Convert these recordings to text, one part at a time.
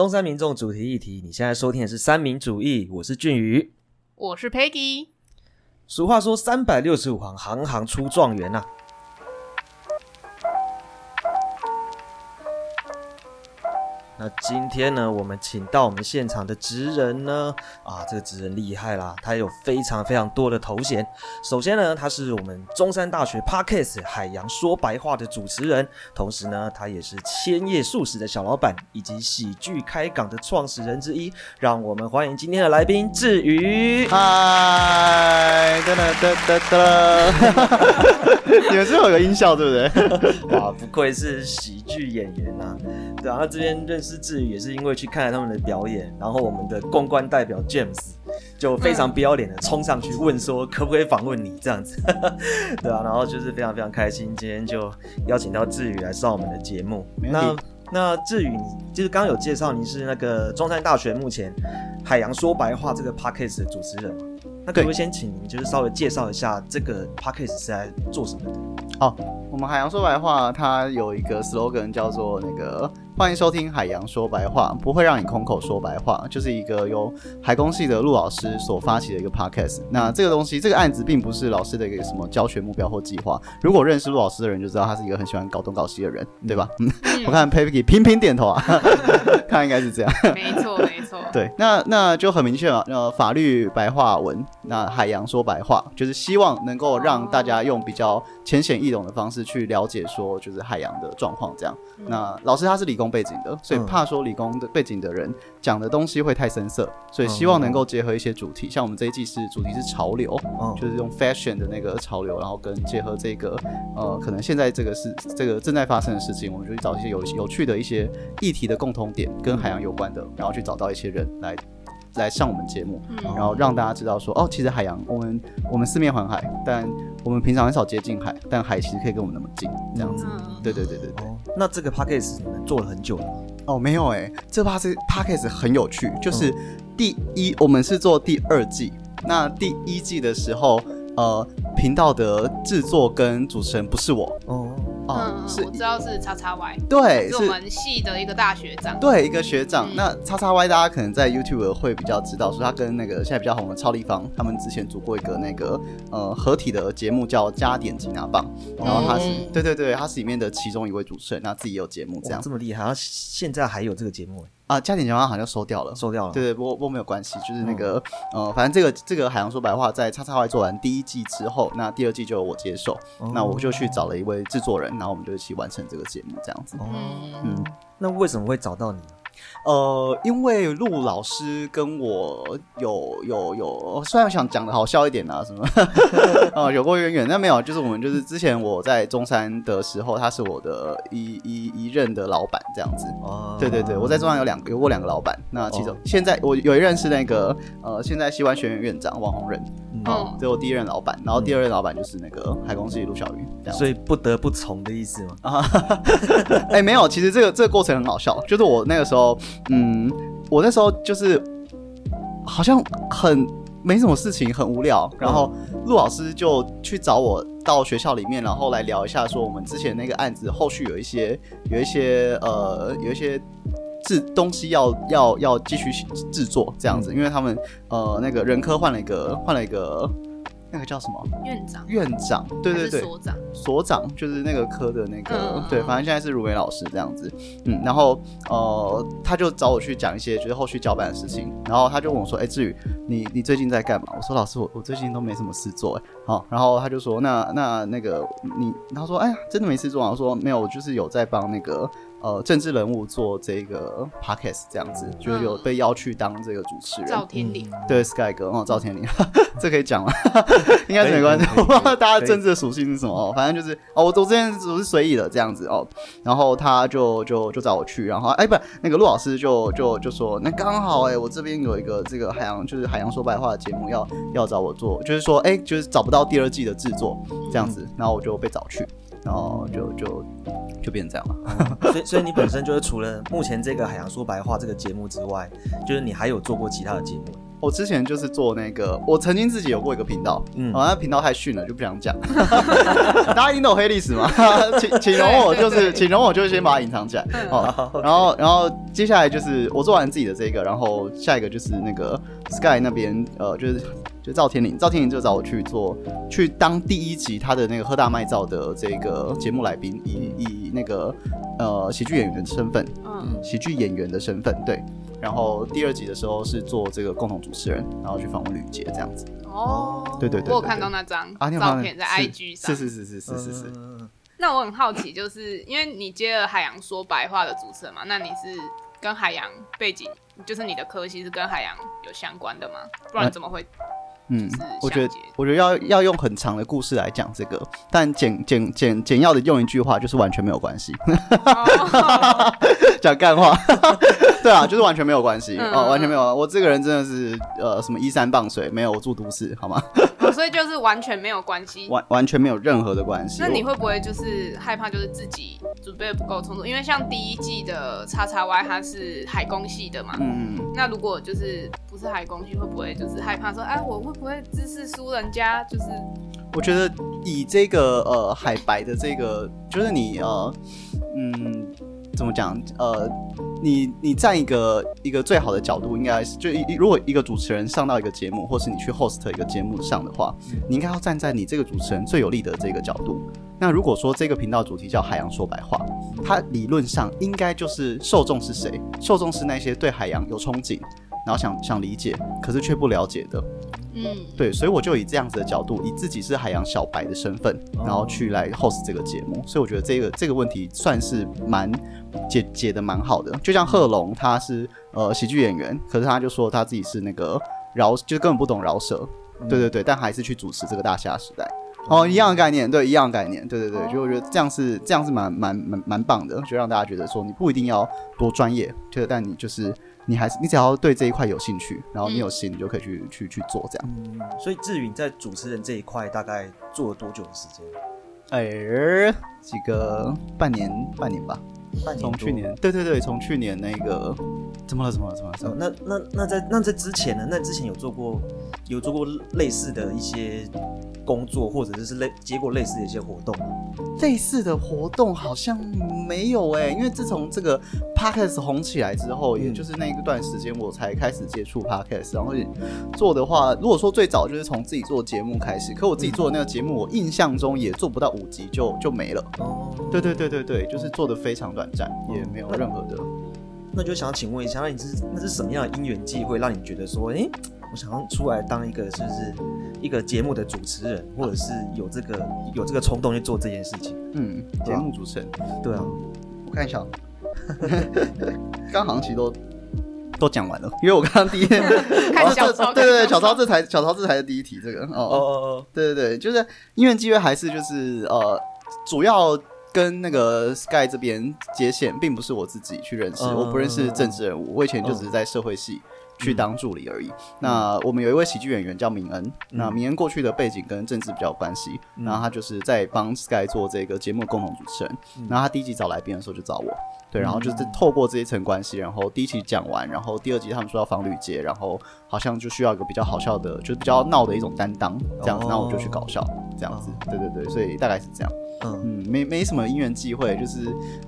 中山民众主题议题，你现在收听的是三民主义，我是俊宇。我是 Peggy。俗话说，三百六十五行，行行出状元呐、那今天呢，我们请到我们现场的职人呢，啊，这个职人厉害啦，他有非常非常多的头衔。首先呢，他是我们中山大学 Podcast 海洋说白话的主持人，同时呢，他也是千叶素食的小老板，以及喜剧开港的创始人之一。让我们欢迎今天的来宾志宇。嗨，噔噔噔噔噔，你们是有个音效对不对？哇，不愧是喜剧演员呐、对啊，那这边认识志宇也是因为去看了他们的表演，然后我们的公关代表 James 就非常不要脸的冲上去问说可不可以访问你这样子，对啊，然后就是非常非常开心，今天就邀请到志宇来上我们的节目。那那志宇，你就是刚刚有介绍你是那个中山大学目前海洋说白话这个 podcast 的主持人嘛？那可不可以先请您就是稍微介绍一下这个 podcast 是在做什么的？好，我们海洋说白话，它有一个 slogan 叫做那个欢迎收听海洋说白话，不会让你空口说白话，就是一个由海工系的陆老师所发起的一个 podcast。那这个东西，这个案子并不是老师的一个什么教学目标或计划。如果认识陆老师的人就知道，他是一个很喜欢搞东搞西的人，对吧？嗯，我看 Peggy 频频点头啊，看应该是这样。没错，没错。对，那那就很明确了，呃，法律白话文，那海洋说白话，就是希望能够让大家用比较浅显易懂的方式去了解说，就是海洋的状况这样。那老师他是理工背景的，所以嗯怕说理工的背景的人讲的东西会太深色，所以希望能够结合一些主题，像我们这一季是主题是潮流，哦就是用 fashion 的那个潮流，然后跟结合这个呃，可能现在这个是这个正在发生的事情，我们就去找一些有有趣的一些议题的共同点，跟海洋有关的，然后去找到一些人来来上我们节目，嗯然后让大家知道说，哦，其实海洋我们我们四面环海，但我们平常很少接近海，但海其实可以跟我们那么近，这样子。嗯对对对对对。哦，那这个 podcast 你们做了很久了吗？哦，没有哎、这 p a s p a c a s e 很有趣，就是第一，我们是做第二季，那第一季的时候，呃，频道的制作跟主持人不是我哦，哦、嗯，是。我知道是叉叉 Y，对，是我们系的一个大学长。对一个学长。嗯。那叉叉 Y 大家可能在 YouTube 会比较知道，说他跟那个现在比较红的超立方，他们之前组过一个那个呃合体的节目叫加点吉拿棒，然后他是、嗯对对对，他是里面的其中一位主持人，那自己也有节目这哇样这么厉害，然后现在还有这个节目哎，啊，加点吉拿棒好像收掉了。收掉了。对对，不过不过没有关系，就是那个、呃，反正这个这个海洋说白话在叉叉 Y 做完第一季之后，那第二季就由我接手，哦那我就去找了一位制作人，然后我们就一起完成这个节目这样子。哦，嗯，嗯，那为什么会找到你呢？呃，因为陆老师跟我有有有，虽然想讲的好笑一点啊，什么，啊，有过渊源，但没有，就是我们就是之前我在中山的时候，他是我的一一一任的老板这样子。哦，对对对，我在中山有两个有过两个老板，那其中、哦现在我有一任是那个呃，现在西湾学院院长王宏仁，嗯哦这是我第一任老板，然后第二任老板就是那个海工系陆小鱼，这样。所以不得不从的意思吗？啊，哎、没有，其实这个这个过程很好笑，就是我那个时候，嗯，我那时候就是好像很没什么事情，很无聊，然后陆老师就去找我到学校里面，然后来聊一下，说我们之前那个案子后续有一些有一些呃有一些。制东西要要要继续制作这样子，因为他们呃那个人科换了一个换了一个那个叫什么院长，院长，对对对，所长，所长就是那个科的那个，嗯对，反正现在是如梅老师这样子，嗯，然后呃，他就找我去讲一些就是后续交办的事情，然后他就问我说，哎、志宇，你你最近在干嘛？我说老师，我我最近都没什么事做，哎，好，然后他就说，那那那个你，他说，哎呀，真的没事做啊？我说没有，我就是有在帮那个。呃，政治人物做这个 podcast 这样子，就是有被邀去当这个主持人。赵天林，对，Sky 哥哦，赵天林，这可以讲吗？应该是没关系，我不知道大家政治的属性是什么哦，反正就是哦，我我之前只是随意的这样子哦，然后他就就就找我去，然后哎不，那个陆老师就就就说，那刚好哎，我这边有一个这个海洋就是海洋说白话的节目要要找我做，就是说哎，就是找不到第二季的制作这样子，然后我就被找去，然后就就就变成这样了。所以所以你本身就是除了目前这个海洋说白话这个节目之外，就是你还有做过其他的节目。我之前就是做那个，我曾经自己有过一个频道，嗯嗯，哦，那频道太逊了，就不想讲。大家一定都有黑历史嘛，请请容我，就是请容我，就是先把它隐藏起来。嗯哦，然后然后接下来就是我做完自己的这个，然后下一个就是那个 Sky 那边，呃，就是就赵天林，赵天林就找我去做，去当第一集他的那个喝大麦造的这个节目来宾，以以那个呃喜剧演员的身份，嗯，喜剧演员的身份，对。然后第二集的时候是做这个共同主持人，然后去访问吕杰这样子哦，对对对对我有看到那张照片在 IG 上。是是是是是是是，嗯那我很好奇，就是因为你接了海洋说白话的主持人嘛，那你是跟海洋背景，就是你的科系是跟海洋有相关的吗？不然怎么会？嗯是，我觉得我觉得要要用很长的故事来讲这个，但简简简简要的用一句话就是完全没有关系，哦 讲干话，对啊，就是完全没有关系嗯哦，完全没有。我这个人真的是呃什么依山傍水，没有我住都市，好吗？哦所以就是完全没有关系。完完全没有任何的关系。那你我会不会就是害怕，就是自己准备得不够充足？因为像第一季的叉叉 Y 它是海工系的嘛，嗯嗯那如果就是不是海工系，会不会就是害怕说，哎，我会不会知识输人家？就是我觉得以这个呃海白的这个，就是你呃嗯怎么讲呃，你你站一个一个最好的角度，应该是就一如果一个主持人上到一个节目，或是你去 host 一个节目上的话，你应该要站在你这个主持人最有利的这个角度。那如果说这个频道主题叫海洋说白话，它理论上应该就是受众是谁？受众是那些对海洋有憧憬，然后想想理解，可是却不了解的。嗯，对，所以我就以这样子的角度，以自己是海洋小白的身份，哦然后去来 host 这个节目，所以我觉得这个这个问题算是蛮解解的蛮好的。就像贺龙，他是呃喜剧演员，可是他就说他自己是那个饶，就根本不懂饶舌，对对对，但还是去主持这个大虾时代。哦，一样的概念，对，一样的概念，对对对，就我觉得这样是这样是蛮蛮蛮蛮棒的，就让大家觉得说你不一定要多专业，就但你就是你还是你只要对这一块有兴趣，然后你有心，你就可以去去去做这样。嗯，所以志宇你在主持人这一块大概做了多久的时间？哎，几个半年半年吧，半年从去年，对对对，从去年那个怎么了怎么了怎么了？那那那在那在之前呢？那之前有做过有做过类似的一些工作，或者就是类接过类似的一些活动吗？类似的活动好像没有哎、因为自从这个 podcast 红起来之后，嗯也就是那一段时间我才开始接触 podcast，然后也做的话，如果说最早就是从自己做节目开始，可我自己做的那个节目，我印象中也做不到五集就就没了。哦，对对对对对，就是做的非常短暂，也没有任何的。那就想请问一下，那你是那是什么样的因缘际会，让你觉得说，诶，我想要出来当一个就是一个节目的主持人，或者是有这个有这个冲动去做这件事情？嗯，节目主持人，对啊，我看一下，刚好像其实都都讲完了，因为我刚刚第一天 看小抄，对对对，小超这才小超这才是第一题，这个哦。哦，哦哦，对对对，就是因缘机会还是就是呃，主要跟那个 Sky 这边接线，并不是我自己去认识，嗯我不认识政治人物，我以前就只是在社会系。去当助理而已。那我们有一位喜剧演员叫明恩，那明恩过去的背景跟政治比较有关系，然后他就是在帮 Sky 做这个节目共同主持人。然后他第一集找来宾的时候就找我，对，然后就是透过这一层关系，然后第一集讲完，然后第二集他们说要防吕节，然后好像就需要一个比较好笑的，就是比较闹的一种担当这样子，哦那我就去搞笑这样子，对对对，所以大概是这样。嗯，嗯，没没什么因缘际会，就是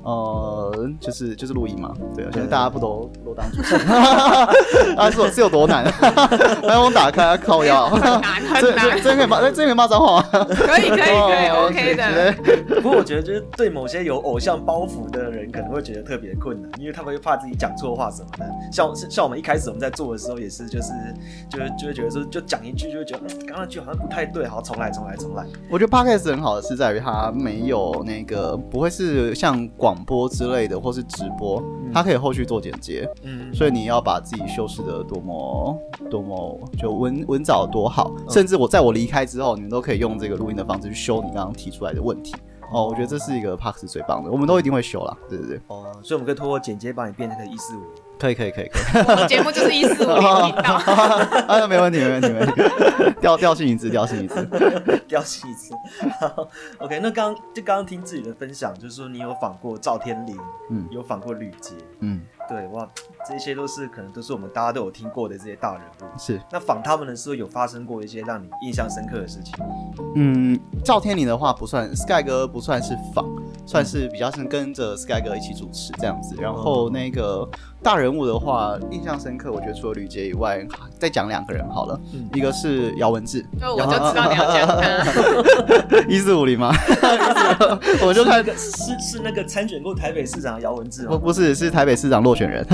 呃，就是就是录音嘛，对啊，现在大家不都都当主持人，啊，是有是有多难？麦克风打开，靠腰，很难这这很难，这可以骂，真可以骂脏话吗？可以可以可以哦，OK 的。的。不过我觉得，就是对某些有偶像包袱的人，可能会觉得特别困难，因为他们会怕自己讲错话什么的。像像我们一开始我们在做的时候，也是就是就是就会觉得说，就讲一句就会觉得，嗯，刚刚那句好像不太对，好，重来，重来，重来。我觉得 podcast 很好的是在于它没有那个不会是像广播之类的或是直播，它可以后续做剪接，嗯，所以你要把自己修饰的多么多么就文文藻多好，甚至我在我离开之后，你们都可以用这个录音的方式去修你刚刚提出来的问题。哦，我觉得这是一个 Parks 最棒的，我们都一定会修啦。对对对，哦，所以我们可以通过剪接把你变成个一四五。可以可以可以可以，我的节目就是一四五零频道。啊，没问题没问题没问题，调调性一致调性一致。掉戏一次。好 OK，那刚就刚刚听自己的分享，就是说你有访过赵天林，嗯有访过吕杰，嗯，对哇，这些都是可能都是我们大家都有听过的这些大人物。是，那访他们的时候有发生过一些让你印象深刻的事情？嗯，赵天林的话不算，Sky 哥不算是仿，算是比较是跟着 Sky 哥一起主持这样子。然后那个大人物的话，印象深刻，我觉得除了吕杰以外，再讲两个人好了，嗯一个是姚文志，就我就知道你要讲他，一四五零吗？我就看那个是是那个参选过台北市长的姚文智吗？不不是是台北市长落选人。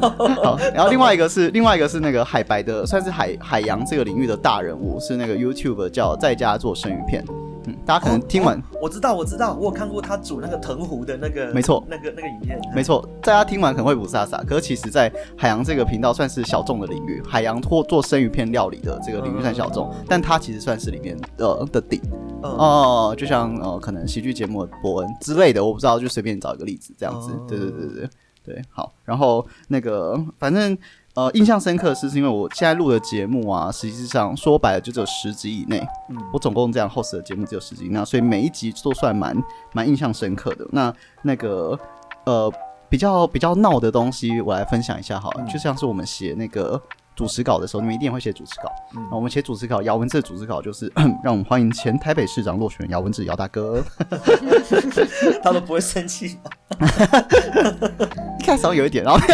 好，然后另外一个是另外一个是那个海白的，算是海海洋这个领域的大人物，是那个 YouTube 叫在家做生鱼片。嗯，大家可能听完，我知道，我知道，我有看过他煮那个藤壶的那个，没错。那个那个影片，没错，大家听完可能会不傻傻，可是其实，在海洋这个频道算是小众的领域，海洋或做生鱼片料理的这个领域算小众，但它其实算是里面呃的顶。嗯，哦、就像呃可能喜剧节目的伯恩之类的，我不知道，就随便找一个例子这样子。哦。对对对对对，好，然后那个反正。呃，印象深刻的是，是因为我现在录的节目啊，实际上说白了就只有十集以内，嗯我总共这样 host 的节目只有十集，那所以每一集都算蛮蛮印象深刻的。那那个呃比较比较闹的东西，我来分享一下哈，嗯就像是我们写那个主持稿的时候，你们一定会写主持稿。嗯那我们写主持稿，姚文志的主持稿就是 让我们欢迎前台北市长落选姚文志姚大哥。他都不会生气吗？一开始有一点，然后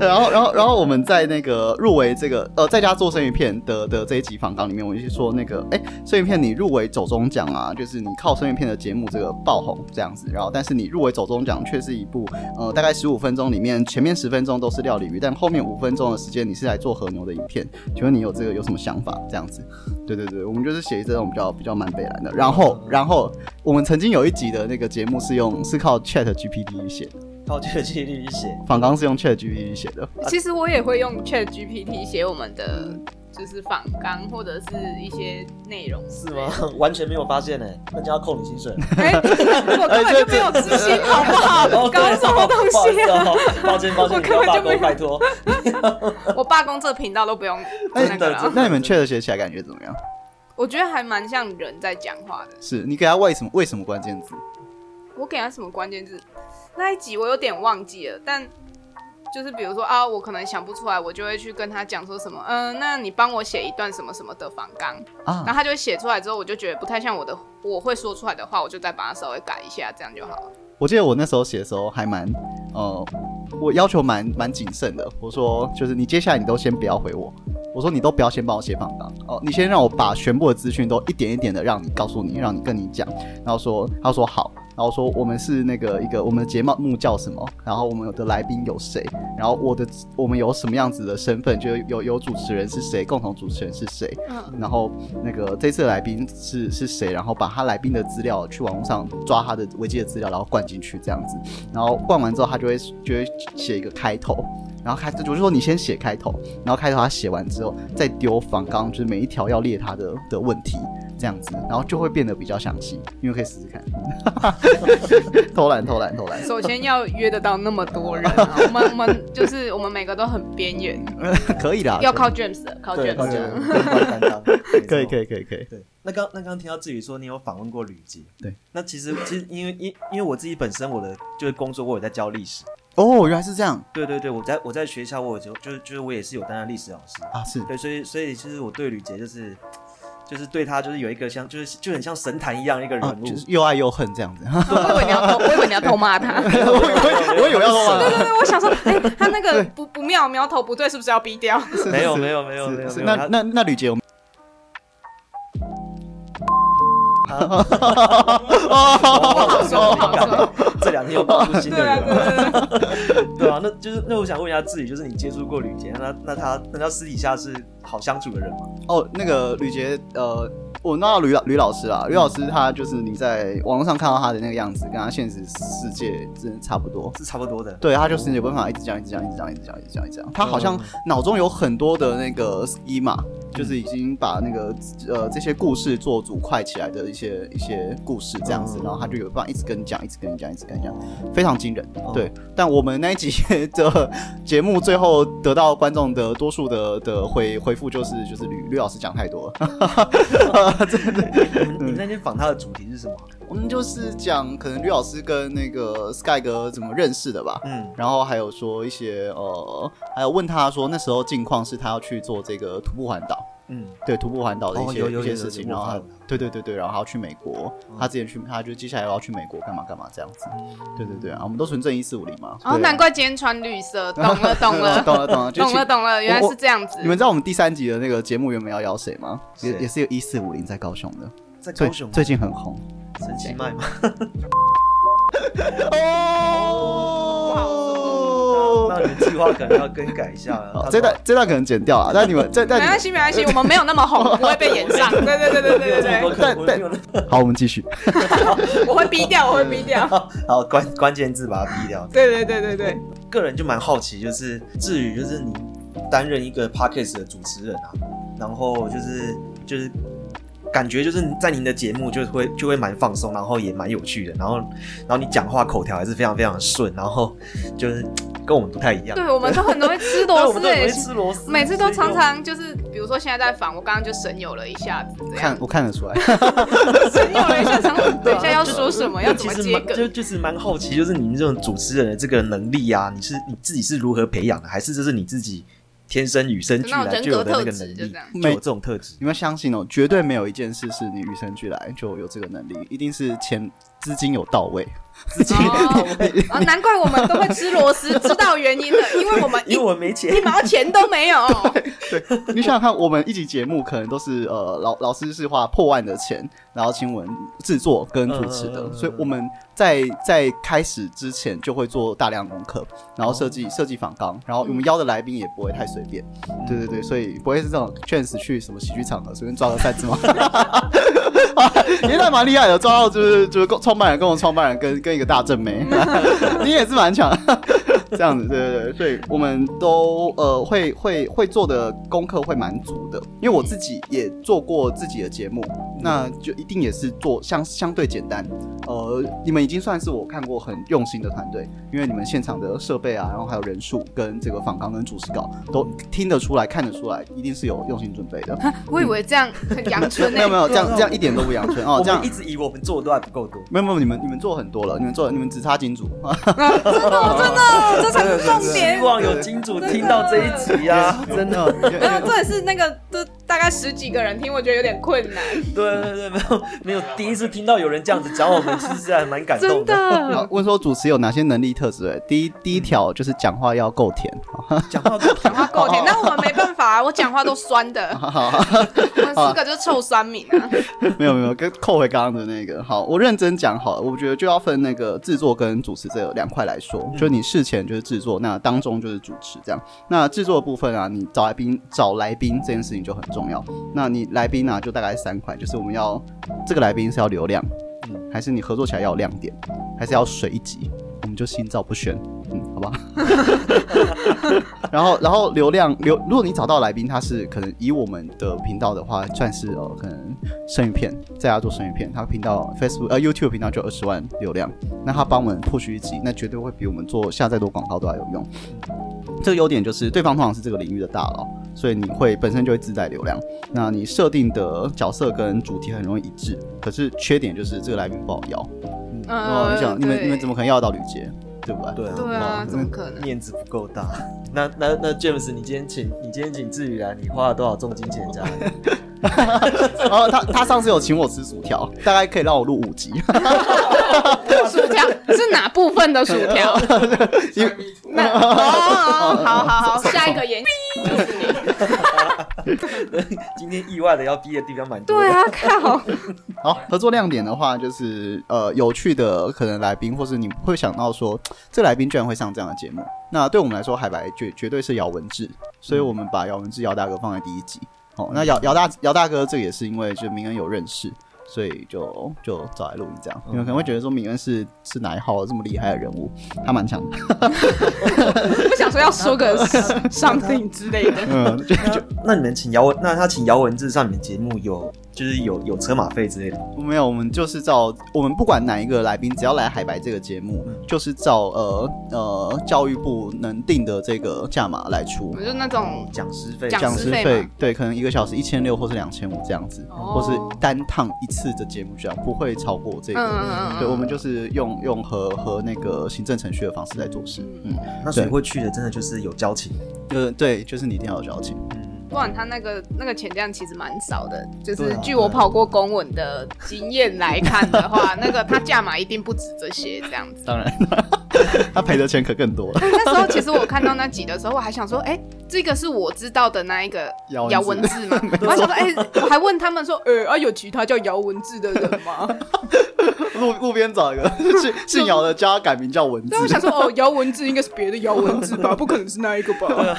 然后然后然后我们在那个入围这个呃在家做生鱼片的的这一集访纲里面，我就说那个哎生鱼片你入围走中奖啊，就是你靠生鱼片的节目这个爆红这样子，然后但是你入围走中奖却是一部呃大概十五分钟里面前面十分钟都是料理鱼，但后面五分钟的时间你是来做和牛的影片，请问你有这个有什么想法？这样子，对对对，我们就是写这种比较比较蛮北蓝的，然后然后我们曾经有一集的那个节目是用是靠 Chat GPT 写的。靠 Chat GPT 写，仿刚是用 Chat GPT 写的，其实我也会用 Chat GPT 写我们的就是仿纲或者是一些内容，是吗？完全没有发现呢，那就要扣你薪水。哎，我根本就没有自信，好不好？搞什么东西啊？啊？抱歉抱歉，我你不要罢工，根本就没有拜托。我罢工这频道都不用那。那你们 Chat 写起来感觉怎么样？我觉得还蛮像人在讲话的。是你给他为什么为什么关键字？我给他什么关键字？那一集我有点忘记了，但就是比如说啊，我可能想不出来，我就会去跟他讲说什么，嗯、那你帮我写一段什么什么的访纲，然后啊，他就会写出来之后，我就觉得不太像我的我会说出来的话，我就再把它稍微改一下，这样就好了。我记得我那时候写的时候还蛮呃，我要求蛮蛮谨慎的。我说就是你接下来你都先不要回我，我说你都不要先帮我写访纲哦，你先让我把全部的资讯都一点一点的让你告诉你，让你跟你讲，然后说他说好。然后说我们是那个一个我们的节目叫什么，然后我们有的来宾有谁，然后我的我们有什么样子的身份，就有有主持人是谁，共同主持人是谁，嗯，然后那个这次的来宾是是谁，然后把他来宾的资料去网络上抓他的维基的资料，然后灌进去这样子，然后灌完之后他就会就会写一个开头，然后开我就说你先写开头，然后开头他写完之后再丢访纲，就是每一条要列他的的问题这样子，然后就会变得比较详细，因为可以试试看，偷懒偷懒偷懒，首先要约得到那么多人、啊，我们我们就是我们每个都很边缘，可以啦，要靠 James 的，靠，James 可以可以。可以可以，对，那刚那刚刚听到志宇说你有访问过吕杰，对，那其实其实因为因因为我自己本身我的就是工作我有在教历史，哦，原来是这样。对对对，我在我在学校我有就就是就是我也是有担任历史老师，啊，是。对，所以所以其实我对吕杰就是就是对他就是有一个像就是就很像神坛一样一个人就是又爱又恨这样子，我以为你要偷，我以为你要偷骂他。对我以为我以为要说对对，我想说，哎、他那个不不妙，苗头不对，是不是要逼掉？没有没有没有没有那没有他那那吕杰有不好说，不好说。这两天又爆出新的人对了，对啊，那就是那我想问一下自己，就是你接触过吕杰，那那他那他私底下是好相处的人吗？哦，那个吕杰，呃，我那吕老吕老师啊，吕老师他就是你在网络上看到他的那个样子，跟他现实世界真的差不多。是差不多的。对他就是有办法一直讲，一直讲，一直讲，一直讲，一直讲，一直讲，一直讲。他好像脑中有很多的那个 schema，就是已经把那个呃这些故事做组块起来的一些一些故事这样子，嗯然后他就有办法一直跟你讲，一直跟你讲，一直跟你讲，非常惊人。哦对，但我们那一集 的节目最后得到观众的多数的的回回复就是就是吕吕老师讲太多了。你你那天访他的主题是什么？我们就是讲可能吕老师跟那个 Sky 哥怎么认识的吧。嗯，然后还有说一些呃，还有问他说那时候近况是他要去做这个徒步环岛，嗯，对徒步环岛的一些、哦有有有一些事情，然后他对对对对，然后他要去美国，他之前去他就接下来要去美国干嘛干嘛这样子，对对对啊，我们都纯正一四五零嘛，哦，难怪今天穿绿色，懂了懂了懂 了懂了，懂了懂了，原来是这样子。你们知道我们第三集的那个节目原本要邀谁吗？也也是有一四五零在高雄的，在高雄最近很红。神奇麦吗？哦那你们计划可能要更改一下了。好，这段这段可能剪掉了，但你们这没关系没关系，我们没有那么红，不会被延上。对对对对对对对，但但好，我们继续。我会逼掉，我会逼掉。好关关键字把它逼掉。对对对对对，个人就蛮好奇，就是至于就是你担任一个 podcast 的主持人啊，然后就是就是感觉就是在您的节目就会就会蛮放松，然后也蛮有趣的，然后然后你讲话口条还是非常非常的顺，然后就是跟我们不太一样。对我们都很容易吃螺丝 诶们都很会，吃螺丝，每次都常常就是，比如说现在在访，我刚刚就神游了一下子，这样看我看得出来，神游了一下，等一下要说什么，要怎么接梗就。就是蛮好奇，就是你们这种主持人的这个能力啊，你是你自己是如何培养的，还是这是你自己天生与生俱来就有的那个能力质就，就有这种特质？你们相信哦，绝对没有一件事是你与生俱来就有这个能力，一定是钱资金有到位。自己，哦，啊难怪我们都会吃螺丝，知道原因了，因为我们因为我没钱。一，毛钱都没有。对你想想看，我们一集节目可能都是呃老老师是花破万的钱，然后请我们制作跟主持的，所以我们在在开始之前就会做大量功课，然后设计设计访纲，然后我们邀的来宾也不会太随便，对对对，所以不会是这种 chance 去什么喜剧场合随便抓个三只猫，你也蛮厉害的，抓到就是就是跟创办人跟我们创办人跟跟一个大正妹，你也是蛮强。这样子，对对对，所以我们都呃会会会做的功课会蛮足的，因为我自己也做过自己的节目，那就一定也是做相相对简单。呃，你们已经算是我看过很用心的团队，因为你们现场的设备啊，然后还有人数跟这个访纲跟主持稿都听得出来、看得出来，一定是有用心准备的。我以为这样很阳春 欸没有没。有，这样这样一点都不阳春哦，这样一。直以为我们做的都还不够多。没有没有，你们你们做很多了，你们做你们只差金主，真的真的，这才是重点希。望有金主听到这一集啊，真的。没有，这也是那个，都大概十几个人听，我觉得有点困难，对对对，没有没有，第一次听到有人这样子讲我们，其实还蛮感动的。问说主持有哪些能力特质？第一第一条就是讲话要够甜，讲话够讲话够甜，那我们没办法啊，我讲话都酸的，我们四个就是臭酸民啊。没有没有，跟扣回刚刚的那个。好，我认真讲好了，我觉得就要分那个制作跟主持这两块来说。就你事前就是制作，那当中就是主持这样。那制作的部分啊，你找来宾找来宾这件事情就很重要。那你来宾呢、就大概三块，就是我们要这个来宾是要流量，嗯还是你合作起来要有亮点，还是要随机？我们就心照不宣，嗯，好吧。然后，然后流量流，如果你找到来宾，他是可能以我们的频道的话，算是呃可能生鱼片，在家做生鱼片，他频道 Facebook 呃 YouTube 频道就二十万流量，那他帮我们 push 一集，那绝对会比我们做下再多广告都要有用。这个优点就是对方通常是这个领域的大佬，所以你会本身就会自带流量。那你设定的角色跟主题很容易一致，可是缺点就是这个来宾不好邀。嗯，你想你们你们怎么可能要得到吕杰，对不对？对啊，对啊，嗯怎么可能？面子不够大。那那那 James，你今天请你今天请志宇来，你花了多少重金请人家来？然 后他他上次有请我吃薯条，大概可以让我录五集。薯条是哪部分的薯条？那哦，好好好，下一个演。今天意外的要逼的地方蛮多的。对啊，靠，好，合作亮点的话，就是呃有趣的可能来宾，或是你会想到说，这来宾居然会上这样的节目。那对我们来说，海白绝绝对是姚文志，所以我们把姚文志姚大哥放在第一集。哦，那姚姚大姚大哥这个也是因为就名恩有认识，所以就就找来录音这样。嗯你们可能会觉得说敏恩是是哪一号这么厉害的人物，他蛮强的。不想说要说个 something 之类的。嗯，就就 那你们请姚文，那他请姚文志上你们节目有就是有有车马费之类的吗？没有，我们就是照我们不管哪一个来宾，只要来海白这个节目，嗯就是照呃呃教育部能定的这个价码来出我。们就那种讲师费，讲讲师费对，可能一个小时一千六或是两千五这样子，哦或是单趟一次的节目这样，不会超过这个。嗯嗯嗯，对，我们就是用用和和那个行政程序的方式来做事。嗯，那所以会去的真的就是有交情。呃，对，就是你一定要有交情。嗯，不然他那个那个钱这样其实蛮少的，就是据我跑过公文的经验来看的话，那个他价码一定不止这些这样子。当然，他赔的钱可更多了。那时候其实我看到那集的时候，我还想说，哎、这个是我知道的那一个姚文姚文志吗？我还想说，哎、我还问他们说，呃，啊，有其他叫姚文字的人吗？路路边找一个姓姓姚的，叫他改名叫文字对，。我想说，哦，姚文字应该是别的姚文字吧，不可能是那一个吧？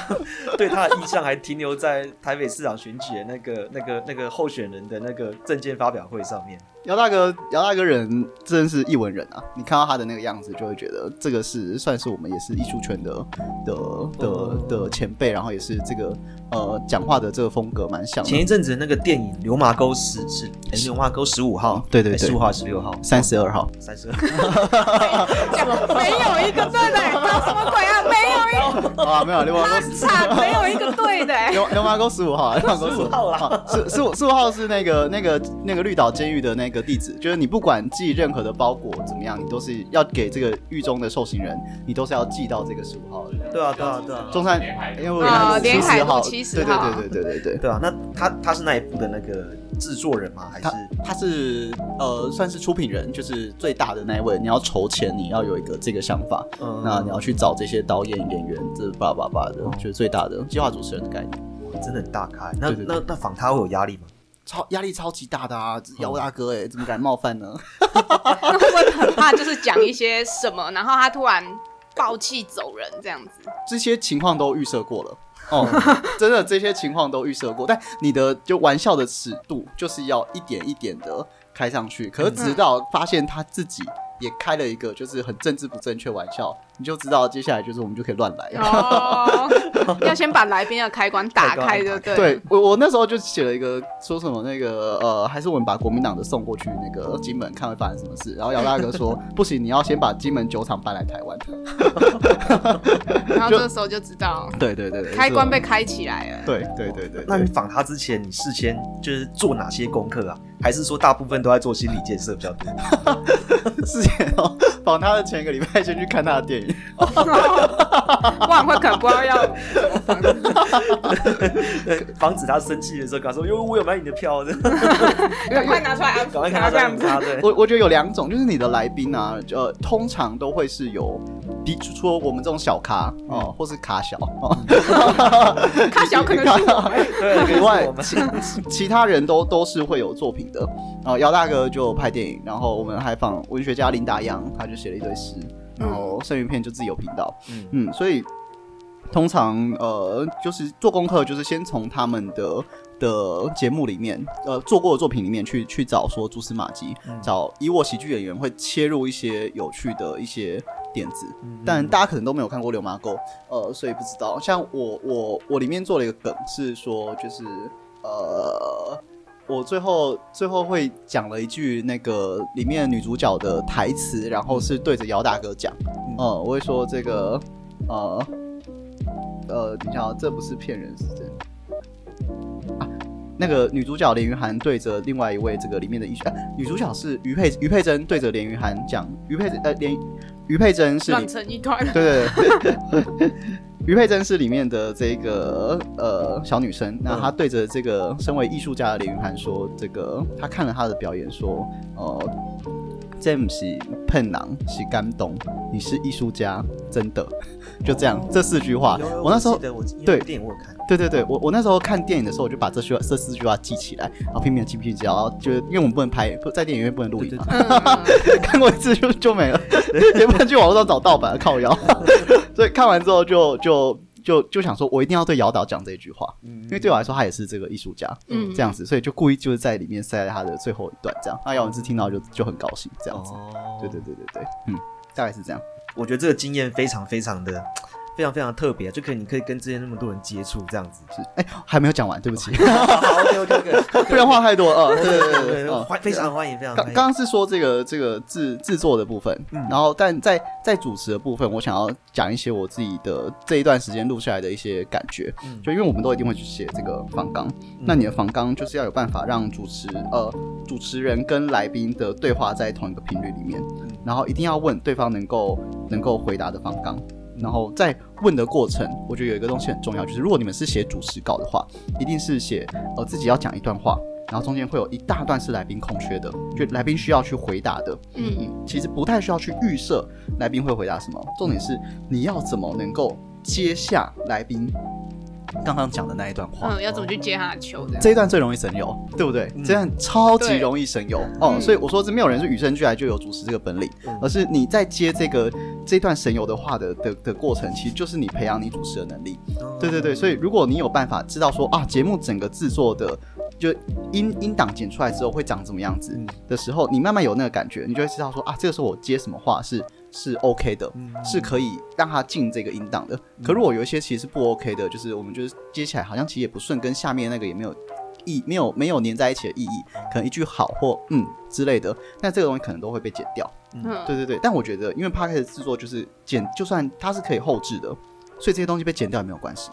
对他的印象还停留在台北市长选举的那个、那个、那个候选人的那个证件发表会上面。姚大哥，姚大哥人真是一文人啊！你看到他的那个样子，就会觉得这个是算是我们也是艺术圈的的的的前辈，然后也是这个呃讲话的这个风格蛮像的。前一阵子那个电影《流麻沟十是哎流麻沟十五号，对对对十五号还是十六号？三十二号，三十二。没有一个对的，搞什么鬼啊？没有一个，啊，没有流麻他沟惨，没有一个对的。流流麻沟十五号，流麻沟十五号啦十十五十五号是那个那个那个绿岛监狱的那个地址，就是你不管寄任何的包裹怎么样，你都是要给这个狱中的受刑人，你都是要寄到这个十五号的。对啊，对啊，对啊，中山，因为连海路号，70对对对对对对对。对啊。那他他是那一部的那个制作人吗？还是他他是呃算是出品人，就是最大的那一位。你要筹钱，你要有一个这个想法，嗯那你要去找这些导演、演员，这叭叭叭的，就是最大的计划主持人的概念。真的很大咖？那对对对那那访他会有压力吗？超压力超级大的啊！姚大哥哎、怎么敢冒犯呢？那 会不会很怕，就是讲一些什么，然后他突然爆气走人这样子？这些情况都预设过了。哦，真的这些情况都预设过，但你的就玩笑的尺度就是要一点一点的开上去。可是直到发现他自己也开了一个就是很政治不正确玩笑，你就知道接下来就是我们就可以乱来。哦，要先把来宾的开关打开，对不对？对我，我那时候就写了一个说什么那个呃，还是我们把国民党的送过去那个金门，看会发生什么事。然后姚大哥说 不行，你要先把金门酒厂搬来台湾。然后这个时候就知道对对对对，开关被开起来了。对对对对。那你访他之前，你事先就是做哪些功课啊？还是说大部分都在做心理建设比较多？之前哦，访他的前一个礼拜先去看他的电影，不然会可能不知道要，防止他生气的时候，跟他说：“因为，我有买你的票的，赶快拿出来安抚赶快看他他这样子。我我觉得有两种，就是你的来宾啊，呃，通常都会是有比除了我们这种小咖哦，或是卡小哦，卡小可能是我，对，以外其其他人都都是会有作品的。然后，姚大哥就拍电影，然后我们还访文学家林达阳，他就写了一堆诗，然后生鱼片就自己有频道，嗯。嗯，所以通常呃，就是做功课，就是先从他们的的节目里面，呃，做过的作品里面去去找说蛛丝马迹，嗯。找以我喜剧演员会切入一些有趣的一些点子，嗯但大家可能都没有看过《流麻沟》，呃，所以不知道。像我我我里面做了一个梗，是说就是呃。我最后最后会讲了一句那个里面女主角的台词，然后是对着姚大哥讲，嗯呃，我会说这个呃呃，你想，这不是骗人，是真的啊。那个女主角连云涵对着另外一位这个里面的艺术、啊，女主角是于佩于佩珍对着连云涵讲，于佩呃连于佩珍是里乱成一团。对对对，于佩珍是里面的这个呃小女生，那她对着这个身为艺术家的李云涵说，这个她看了她的表演说，呃，这不是喷狼，是感动，你是艺术家，真的，就这样，这四句话。我那时候对。电影我有看，对对对，我我那时候看电影的时候，我就把这句话这四句话记起来，然后拼命地记拼命地记，然后就因为我们不能拍，不在电影院不能录影看过一次就就没了，也不能去网络上找盗版靠腰，所以看完之后就就就就想说，我一定要对姚导讲这句话，嗯因为对我来说，他也是这个艺术家，嗯这样子，所以就故意就是在里面塞在他的最后一段，这样，那姚文志听到就就很高兴，这样子，哦，对对对对对，嗯，大概是这样。我觉得这个经验非常非常的。非常非常特别，就可以你可以跟之前那么多人接触，这样子。是，哎、还没有讲完，对不起，好，OK OK OK，不然话太多了。呃，对对对欢非常欢迎，非常刚。刚刚是说这个这个制制作的部分，嗯然后但在在主持的部分，我想要讲一些我自己的这一段时间录下来的一些感觉。嗯就因为我们都一定会去写这个访纲，那你的访纲就是要有办法让主持呃主持人跟来宾的对话在同一个频率里面，嗯然后一定要问对方能够能够回答的访纲。然后在问的过程，我觉得有一个东西很重要，就是如果你们是写主持稿的话，一定是写呃自己要讲一段话，然后中间会有一大段是来宾空缺的，就来宾需要去回答的。嗯嗯，其实不太需要去预设来宾会回答什么，重点是你要怎么能够接下来宾刚刚讲的那一段话。嗯，要怎么去接他的球？这一段最容易神游，对不对？嗯这样超级容易神游哦，嗯所以我说这没有人是与生俱来就有主持这个本领，嗯而是你在接这个这段神游的话的的的过程，其实就是你培养你主持的能力。对对对，所以如果你有办法知道说啊，节目整个制作的就音音档剪出来之后会长怎么样子嗯的时候，你慢慢有那个感觉，你就会知道说啊，这个时候我接什么话是是 OK 的，嗯是可以让它进这个音档的。可如果有一些其实是不 OK 的，就是我们就是接起来好像其实也不顺，跟下面那个也没有意没有没有粘在一起的意义，可能一句好或嗯之类的，那这个东西可能都会被剪掉。嗯，对对对，但我觉得因为 p a s t 制作就是剪，就算它是可以后置的，所以这些东西被剪掉也没有关系。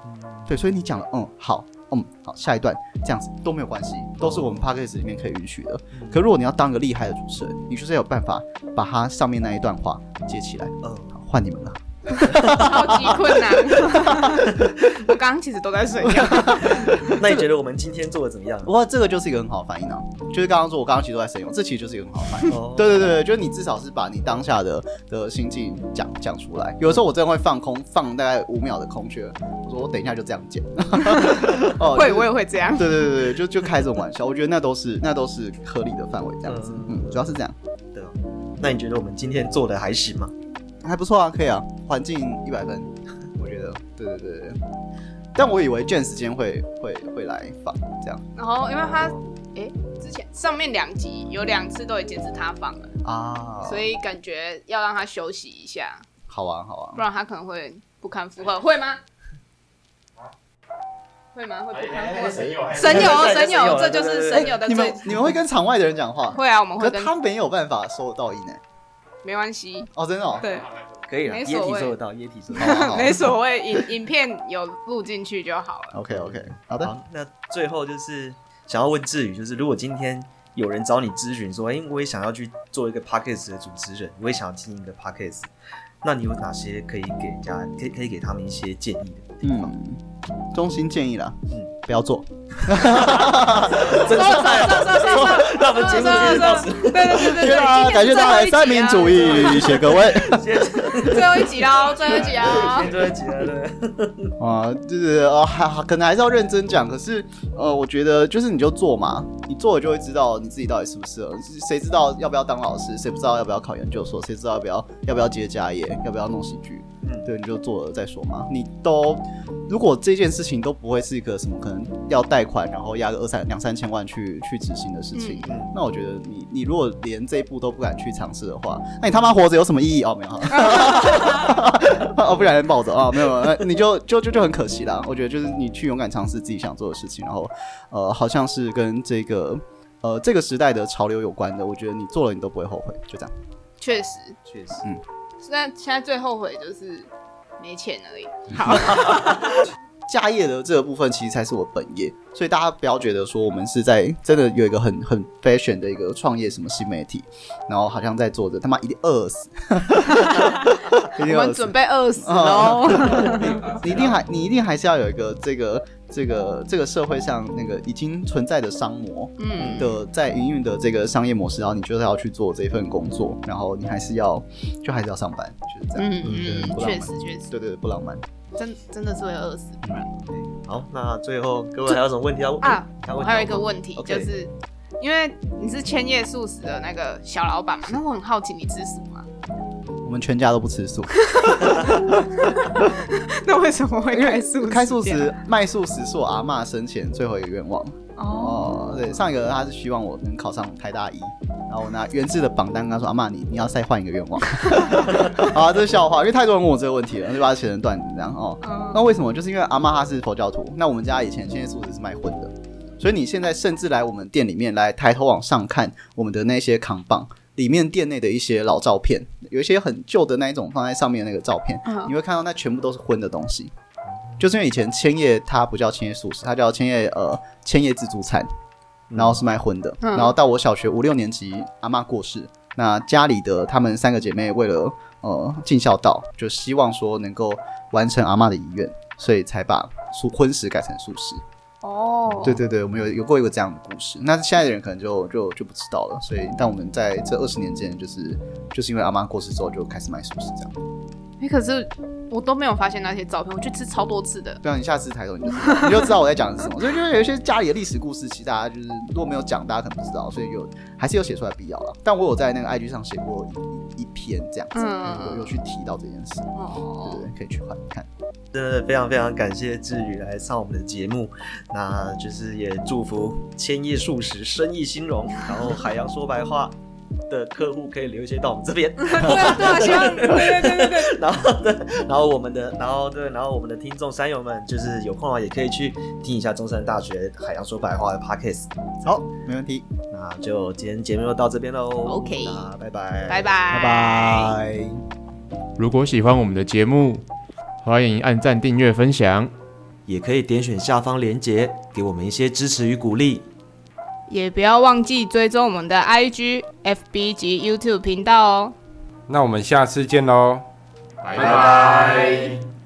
对，所以你讲了嗯好。嗯，好，下一段这样子都没有关系，都是我们 p d c a s t 里面可以允许的。可如果你要当个厉害的主持人，你就是要有办法把它上面那一段话接起来。嗯，好，换你们了。超级困难。我刚刚其实都在睡觉。那你觉得我们今天做的怎么样？不过这个就是一个很好的反应啊，就是刚刚说，我刚刚其实都在神用，这其实就是一个很好的反应。哦对对对对，就是你至少是把你当下的的心境讲讲出来。有的时候我真的会放空，放大概五秒的空缺，我说我等一下就这样剪。哦会，我也会这样。对对对对，就就开这种玩笑，我觉得那都是那都是合理的范围，这样子。嗯嗯，主要是这样，对哦那你觉得我们今天做的还行吗？还不错啊，可以啊，环境一百分，我觉得。对对对对。但我以为卷时间会会会来放这样然后因为他，哎，之前上面两集有两次都已经是他放了，啊，所以感觉要让他休息一下，好啊好啊不。然他可能会不堪负荷，会吗？会吗？会不堪负荷？神友，神友，这就是神友的最你们。你们会跟场外的人讲话？会啊，我们会他没有办法收到音诶。没关系，哦，真的哦。对，可以了，液体收得到，液体收得好好好 没所谓，影影片有录进去就好了。OK OK，好。的。好，那最后就是想要问志宇，就是如果今天有人找你咨询说，哎、我也想要去做一个 podcast 的主持人，我也想要经营一个 podcast，那你有哪些可以给人家，可以可以给他们一些建议的地方？嗯，衷心建议啦，嗯嗯，不要做。真收收收收收，那我们节目今天到此，对对对对对，啊，感谢大家的三民主义，谢谢各位。最后一集喽，最后一集喽今。天就会结了，对。啊，就是呃，还还可能还是要认真讲。可是呃，我觉得就是你就做嘛，你做了就会知道你自己到底适不适合。谁知道要不要当老师？谁不知道要不要考研究所？谁知道要不要要不要接家业？要不要弄喜剧？嗯对，你就做了再说嘛。你都如果这件事情都不会是一个什么可能要贷款，然后压个二三两三千万去去执行的事情，嗯那我觉得你你如果连这一步都不敢去尝试的话，那你他妈活着有什么意义？哦，没有，哦，不然抱着啊，没有，没有呃你就 就就就很可惜啦。我觉得就是你去勇敢尝试自己想做的事情，然后呃，好像是跟这个呃这个时代的潮流有关的，我觉得你做了你都不会后悔，就这样。确实，确实，但现在最后悔就是没钱而已。好，家业的这个部分其实才是我本业，所以大家不要觉得说我们是在真的有一个很很 fashion 的一个创业什么新媒体，然后好像在做着他妈一定饿死，一我们准。备饿死哦。你一定还你一定还是要有一个这个这个这个社会上那个已经存在的商模嗯，的在营运的这个商业模式，然后你就是要去做这份工作，然后你还是要就还是要上班，就是这样。嗯嗯确实确实，对对对，不浪漫。真真的是会饿死，不然好，那最后各位还有什么问题要问啊还有一个问题，就是因为你是千叶素食的那个小老板嘛，那我很好奇你吃素吗？我们全家都不吃素，那为什么会开素食？开素食卖素食是我阿嬷生前最后一个愿望。哦，哦，对，上一个他是希望我能考上台大医，然后我拿原制的榜单跟他说：“阿嬷，你你要再换一个愿望。”好啊，这是笑话，因为太多人问我这个问题了，就把它写成段子这样哦。嗯那为什么？就是因为阿妈她是佛教徒，那我们家以前现在素食是卖荤的，所以你现在甚至来我们店里面来抬头往上看我们的那些扛棒，里面店内的一些老照片，有一些很旧的那一种放在上面那个照片，嗯你会看到那全部都是荤的东西。就是因为以前千叶它不叫千叶素食，它叫千叶呃千叶自助餐，然后是卖荤的。嗯然后到我小学五六年级，阿妈过世，那家里的她们三个姐妹为了呃尽孝道，就希望说能够完成阿妈的遗愿，所以才把素荤食改成素食。哦，对对对，我们有有过一个这样的故事。那现在的人可能就就就不知道了。所以，但我们在这二十年间，就是就是因为阿妈过世之后，就开始卖素食这样。哎，可是我都没有发现那些照片，我去吃超多次的。对啊，你下次抬头你就知道你就知道我在讲的是什么。所以就是有一些家里的历史故事，其实大家就是如果没有讲，大家可能不知道，所以有还是有写出来必要了。但我有在那个 IG 上写过篇这样子，嗯有有去提到这件事。对哦对，对，可以去看看。真的非常非常感谢志宇来上我们的节目，那就是也祝福千叶素食生意兴隆，然后海洋说白话的客户可以留一些到我们这边，对啊，对啊，希望对对对对对，然后对，然后我们的，然后对，然后我们的听众山友们，就是有空啊也可以去听一下中山大学海洋说白话的 podcast。好，没问题，那就今天节目就到这边喽 OK 那拜拜，拜拜，拜拜。如果喜欢我们的节目，欢迎按赞、订阅、分享。也可以点选下方链接，给我们一些支持与鼓励。也不要忘记追踪我们的 IG、FB 及 YouTube 频道哦。那我们下次见喽。拜拜。